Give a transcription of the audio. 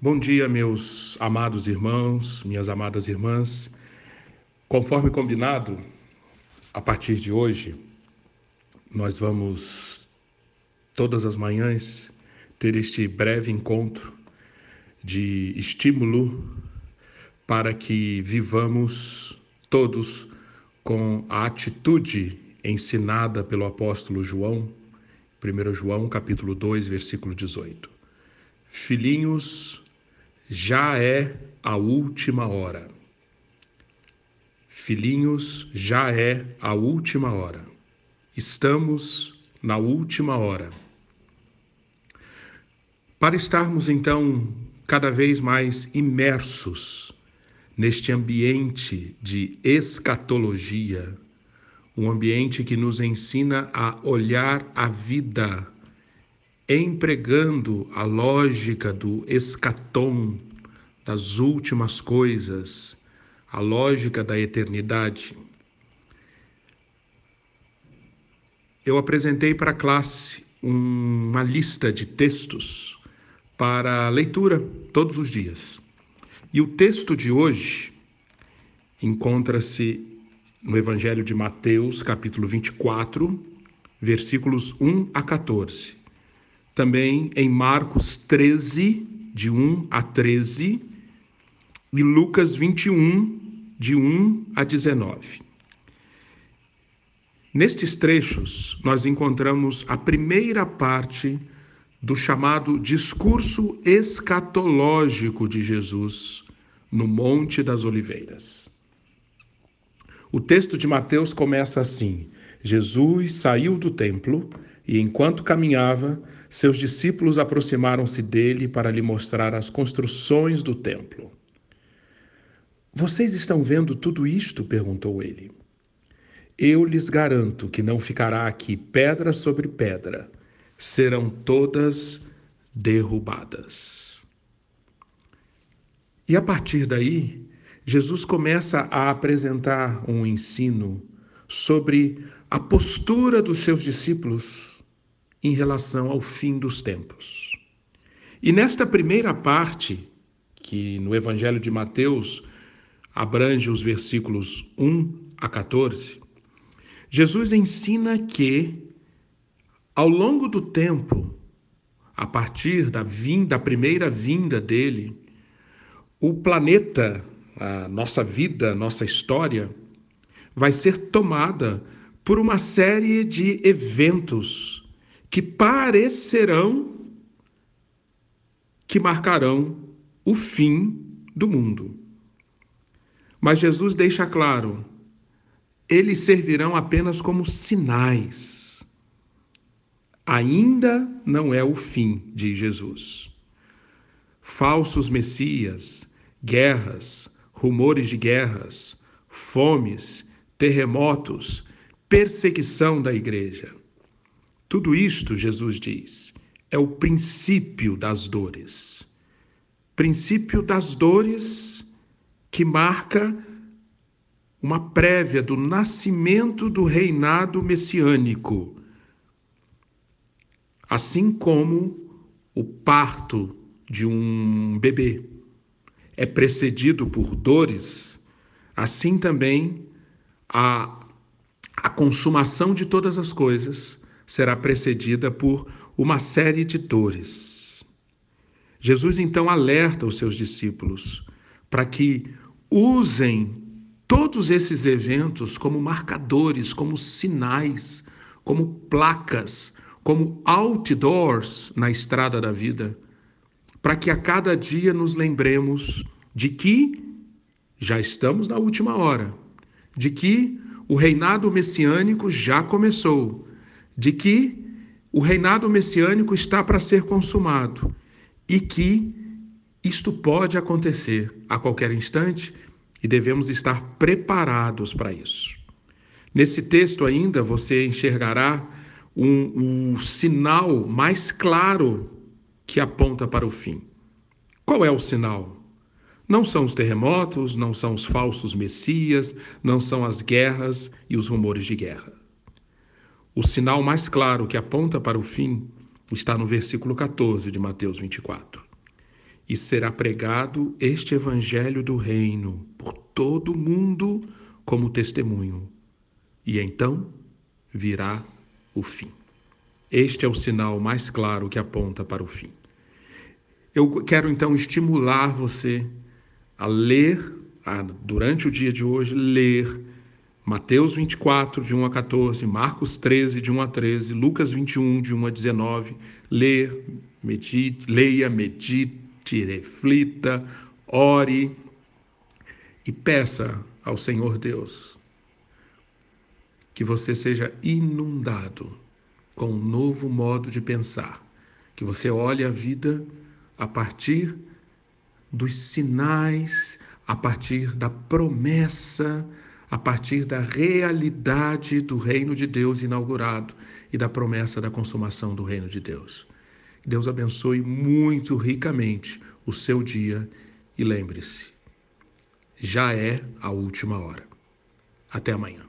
Bom dia, meus amados irmãos, minhas amadas irmãs. Conforme combinado, a partir de hoje, nós vamos, todas as manhãs, ter este breve encontro de estímulo para que vivamos todos com a atitude ensinada pelo apóstolo João, 1 João capítulo 2, versículo 18. Filhinhos, já é a última hora. Filhinhos, já é a última hora. Estamos na última hora. Para estarmos então cada vez mais imersos neste ambiente de escatologia, um ambiente que nos ensina a olhar a vida empregando a lógica do escatom, das últimas coisas, a lógica da eternidade. Eu apresentei para a classe uma lista de textos para leitura todos os dias. E o texto de hoje encontra-se no Evangelho de Mateus, capítulo 24, versículos 1 a 14 também em Marcos 13, de 1 a 13, e Lucas 21, de 1 a 19. Nestes trechos, nós encontramos a primeira parte do chamado discurso escatológico de Jesus no Monte das Oliveiras. O texto de Mateus começa assim: Jesus saiu do templo e, enquanto caminhava, seus discípulos aproximaram-se dele para lhe mostrar as construções do templo. Vocês estão vendo tudo isto? perguntou ele. Eu lhes garanto que não ficará aqui pedra sobre pedra, serão todas derrubadas. E a partir daí, Jesus começa a apresentar um ensino sobre a postura dos seus discípulos em relação ao fim dos tempos. E nesta primeira parte, que no Evangelho de Mateus abrange os versículos 1 a 14, Jesus ensina que, ao longo do tempo, a partir da vinda, da primeira vinda dele, o planeta, a nossa vida, nossa história, vai ser tomada por uma série de eventos que parecerão que marcarão o fim do mundo. Mas Jesus deixa claro, eles servirão apenas como sinais. Ainda não é o fim, diz Jesus. Falsos messias, guerras, rumores de guerras, fomes, terremotos, perseguição da igreja. Tudo isto, Jesus diz, é o princípio das dores. Princípio das dores que marca uma prévia do nascimento do reinado messiânico. Assim como o parto de um bebê é precedido por dores, assim também a, a consumação de todas as coisas será precedida por uma série de dores. Jesus então alerta os seus discípulos para que usem todos esses eventos como marcadores, como sinais, como placas, como outdoors na estrada da vida, para que a cada dia nos lembremos de que já estamos na última hora, de que o reinado messiânico já começou de que o reinado messiânico está para ser consumado e que isto pode acontecer a qualquer instante e devemos estar preparados para isso. Nesse texto ainda você enxergará um, um sinal mais claro que aponta para o fim. Qual é o sinal? Não são os terremotos, não são os falsos messias, não são as guerras e os rumores de guerra. O sinal mais claro que aponta para o fim está no versículo 14 de Mateus 24. e será pregado este evangelho do reino por todo o mundo como testemunho. E então virá o fim. Este é o sinal mais claro que aponta para o fim. Eu quero então estimular você a ler, a, durante o dia de hoje, ler Mateus 24, de 1 a 14, Marcos 13, de 1 a 13, Lucas 21, de 1 a 19. Ler, medite, leia, medite, reflita, ore e peça ao Senhor Deus que você seja inundado com um novo modo de pensar, que você olhe a vida a partir dos sinais, a partir da promessa, a partir da realidade do reino de Deus inaugurado e da promessa da consumação do reino de Deus. Deus abençoe muito ricamente o seu dia e lembre-se, já é a última hora. Até amanhã.